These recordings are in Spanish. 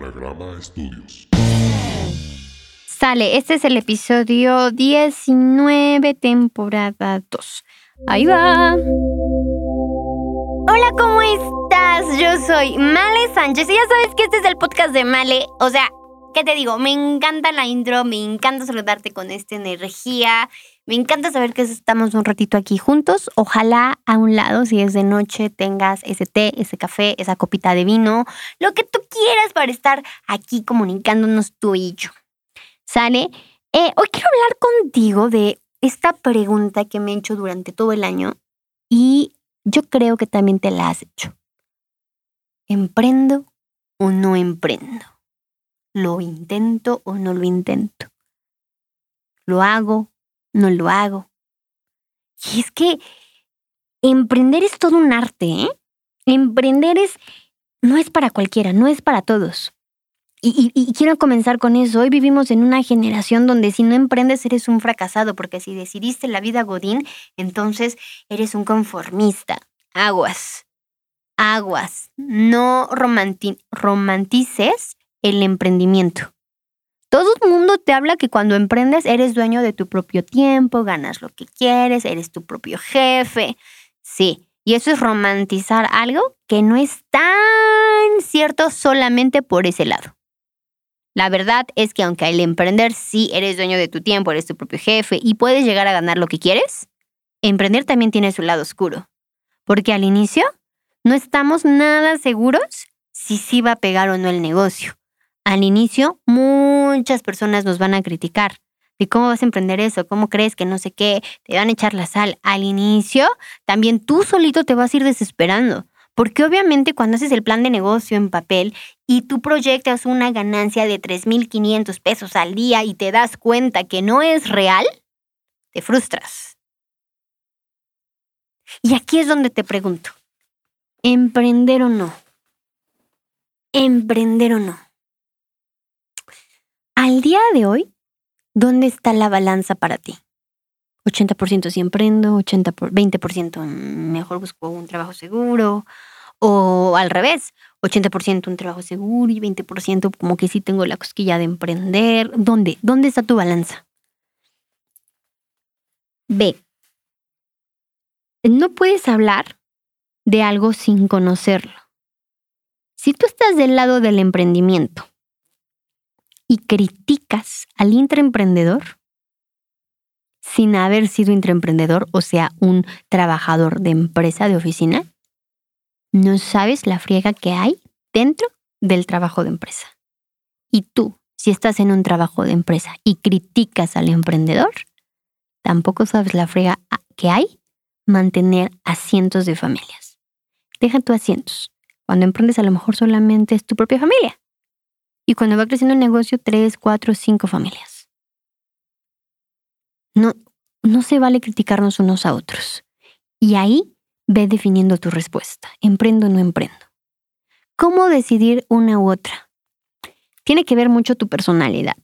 Anagrama Studios. Sale, este es el episodio 19, temporada 2. Ahí va. Hola, ¿cómo estás? Yo soy Male Sánchez y ya sabes que este es el podcast de Male. O sea, ¿qué te digo? Me encanta la intro, me encanta saludarte con esta energía. Me encanta saber que estamos un ratito aquí juntos. Ojalá a un lado, si es de noche, tengas ese té, ese café, esa copita de vino, lo que tú quieras para estar aquí comunicándonos tú y yo. ¿Sale? Eh, hoy quiero hablar contigo de esta pregunta que me he hecho durante todo el año y yo creo que también te la has hecho. ¿Emprendo o no emprendo? ¿Lo intento o no lo intento? ¿Lo hago? ¿No lo hago? Y es que emprender es todo un arte, ¿eh? Emprender es, no es para cualquiera, no es para todos. Y, quiero comenzar con eso. Hoy vivimos en una generación donde si no emprendes eres un fracasado, porque si decidiste la vida Godín, entonces eres un conformista. Aguas, aguas. No romantices el emprendimiento. Todo el mundo te habla que cuando emprendes eres dueño de tu propio tiempo, ganas lo que quieres, eres tu propio jefe. Sí, y eso es romantizar algo que no es tan cierto solamente por ese lado. La verdad es que aunque al emprender sí eres dueño de tu tiempo, eres tu propio jefe y puedes llegar a ganar lo que quieres, emprender también tiene su lado oscuro. Porque al inicio no estamos nada seguros si sí va a pegar o no el negocio. Al inicio muchas personas nos van a criticar. ¿Y cómo vas a emprender eso? ¿Cómo crees que no sé qué? Te van a echar la sal. Al inicio también tú solito te vas a ir desesperando. Porque obviamente cuando haces el plan de negocio en papel y tú proyectas una ganancia de 3.500 pesos al día y te das cuenta que no es real, te frustras. Y aquí es donde te pregunto, ¿emprender o no? ¿Emprender o no? Al día de hoy, ¿dónde está la balanza para ti? 80% si emprendo, 80 20% mejor busco un trabajo seguro, o al revés, 80% un trabajo seguro y 20% como que sí tengo la cosquilla de emprender. ¿Dónde? ¿Dónde está tu balanza? B. No puedes hablar de algo sin conocerlo. Si tú estás del lado del emprendimiento y criticas al intraemprendedor sin haber sido intraemprendedor, o sea, un trabajador de empresa, de oficina, no sabes la friega que hay dentro del trabajo de empresa. Y tú, si estás en un trabajo de empresa y criticas al emprendedor, tampoco sabes la friega que hay mantener a cientos de familias. Deja tu asientos. Cuando emprendes a lo mejor solamente es tu propia familia. Y cuando va creciendo el negocio, tres, cuatro, cinco familias. No, no se vale criticarnos unos a otros. Y ahí Ve definiendo tu respuesta. ¿Emprendo o no emprendo? ¿Cómo decidir una u otra? Tiene que ver mucho tu personalidad.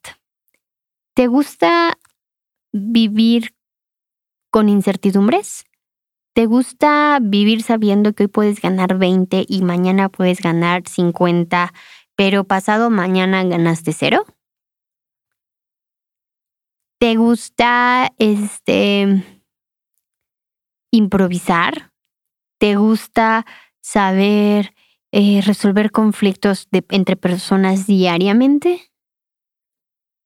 ¿Te gusta vivir con incertidumbres? ¿Te gusta vivir sabiendo que hoy puedes ganar 20 y mañana puedes ganar 50, pero pasado mañana ganaste cero? ¿Te gusta este improvisar? te gusta saber eh, resolver conflictos entre personas diariamente?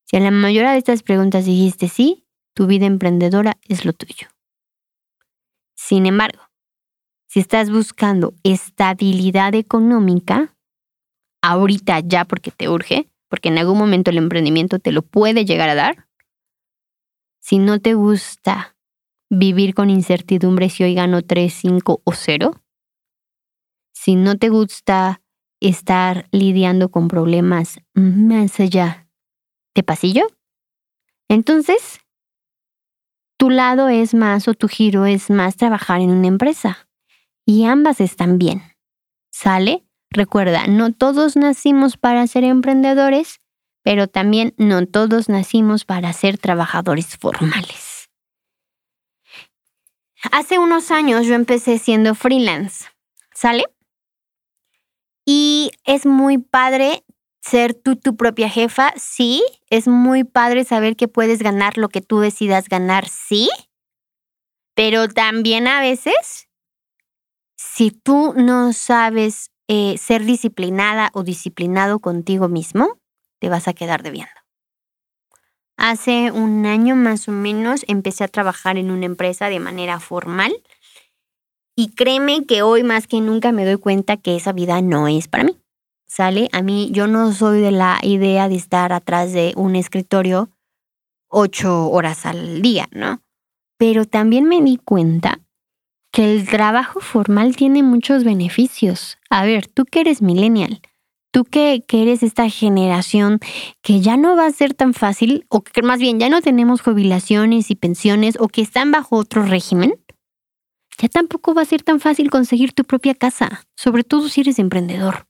Si a la mayoría de estas preguntas dijiste sí, tu vida emprendedora es lo tuyo. Sin embargo, si estás buscando estabilidad económica, ahorita ya porque te urge, porque en algún momento el emprendimiento te lo puede llegar a dar, si no te gusta vivir con incertidumbre si hoy gano 3, 5 o 0. Si no te gusta estar lidiando con problemas más allá de pasillo, entonces tu lado es más o tu giro es más trabajar en una empresa. Y ambas están bien. ¿Sale? Recuerda, no todos nacimos para ser emprendedores, pero también no todos nacimos para ser trabajadores formales. Hace unos años yo empecé siendo freelance, ¿sale? Y es muy padre ser tú tu propia jefa, sí. Es muy padre saber que puedes ganar lo que tú decidas ganar, sí. Pero también a veces, si tú no sabes eh, ser disciplinada o disciplinado contigo mismo, te vas a quedar debiendo. Hace un año más o menos empecé a trabajar en una empresa de manera formal y créeme que hoy más que nunca me doy cuenta que esa vida no es para mí. ¿Sale? A mí yo no soy de la idea de estar atrás de un escritorio ocho horas al día, ¿no? Pero también me di cuenta que el trabajo formal tiene muchos beneficios. A ver, tú que eres millennial, tú que, que, eres esta generación que ya no va a ser tan fácil, o que más bien ya no tenemos jubilaciones y pensiones, o que están bajo otro régimen, ya tampoco va a ser tan fácil conseguir tu propia casa, sobre todo si eres emprendedor.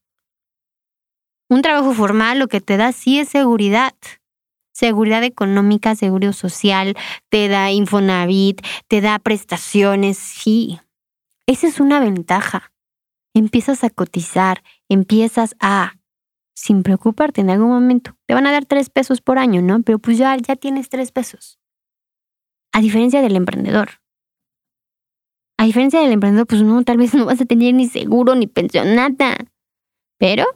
Un trabajo formal lo que te da sí es seguridad. Seguridad económica, seguro social, te da Infonavit, te da prestaciones, sí. Esa es una ventaja. Empiezas a cotizar, empiezas a, sin preocuparte en algún momento, te van a dar tres pesos por año, ¿no? Pero pues ya, ya tienes tres pesos. A diferencia del emprendedor. A diferencia del emprendedor, pues no, tal vez no vas a tener ni seguro ni pensión, nada. Pero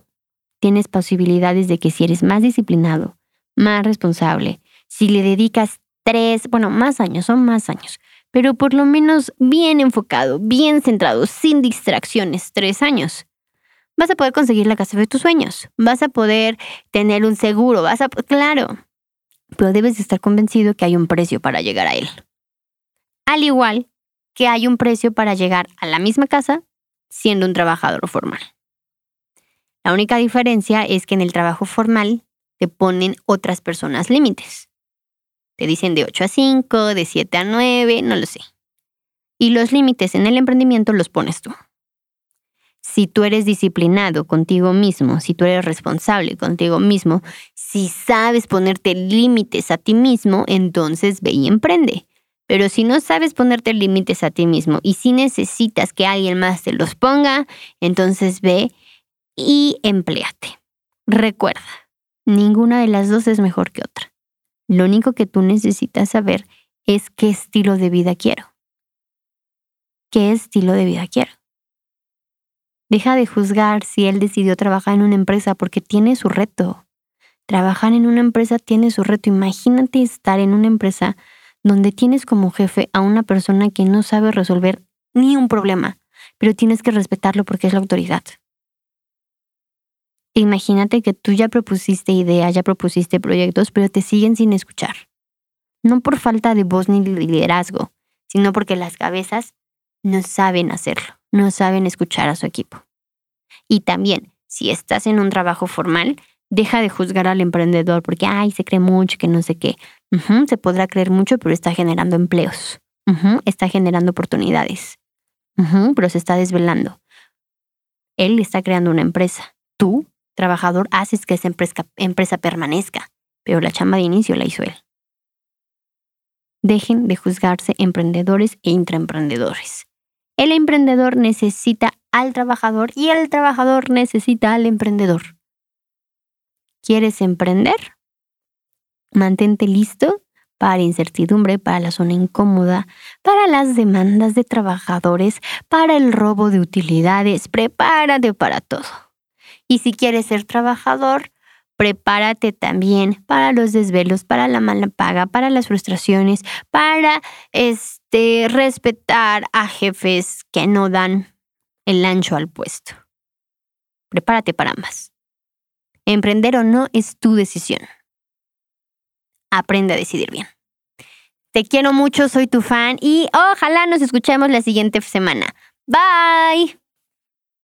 tienes posibilidades de que si eres más disciplinado, más responsable, si le dedicas tres, bueno, más años, son más años, pero por lo menos bien enfocado, bien centrado, sin distracciones, tres años, vas a poder conseguir la casa de tus sueños, vas a poder tener un seguro, vas a, claro, pero debes estar convencido que hay un precio para llegar a él. Al igual que hay un precio para llegar a la misma casa siendo un trabajador formal. La única diferencia es que en el trabajo formal te ponen otras personas límites. Te dicen de 8 a 5, de 7 a 9, no lo sé. Y los límites en el emprendimiento los pones tú. Si tú eres disciplinado contigo mismo, si tú eres responsable contigo mismo, si sabes ponerte límites a ti mismo, entonces ve y emprende. Pero si no sabes ponerte límites a ti mismo y si necesitas que alguien más te los ponga, entonces ve y empleate. Recuerda, ninguna de las dos es mejor que otra. Lo único que tú necesitas saber es qué estilo de vida quiero. ¿Qué estilo de vida quiero? Deja de juzgar si él decidió trabajar en una empresa porque tiene su reto. Trabajar en una empresa tiene su reto. Imagínate estar en una empresa donde tienes como jefe a una persona que no sabe resolver ni un problema, pero tienes que respetarlo porque es la autoridad. Imagínate que tú ya propusiste ideas, ya propusiste proyectos, pero te siguen sin escuchar. No por falta de voz ni liderazgo, sino porque las cabezas no saben hacerlo, no saben escuchar a su equipo. Y también, si estás en un trabajo formal, deja de juzgar al emprendedor porque, ay, se cree mucho, que no sé qué. se podrá creer mucho, pero está generando empleos. está generando oportunidades. pero se está desvelando. Él está creando una empresa. Tú trabajador haces que esa empresa, permanezca, pero la chamba de inicio la hizo él. Dejen de juzgarse emprendedores e intraemprendedores. El emprendedor necesita al trabajador y el trabajador necesita al emprendedor. ¿Quieres emprender? Mantente listo para incertidumbre, para la zona incómoda, para las demandas de trabajadores, para el robo de utilidades. Prepárate para todo. Y si quieres ser trabajador, prepárate también para los desvelos, para la mala paga, para las frustraciones, para este respetar a jefes que no dan el ancho al puesto. Prepárate para ambas. Emprender o no es tu decisión. Aprende a decidir bien. Te quiero mucho, soy tu fan y ojalá nos escuchemos la siguiente semana. Bye.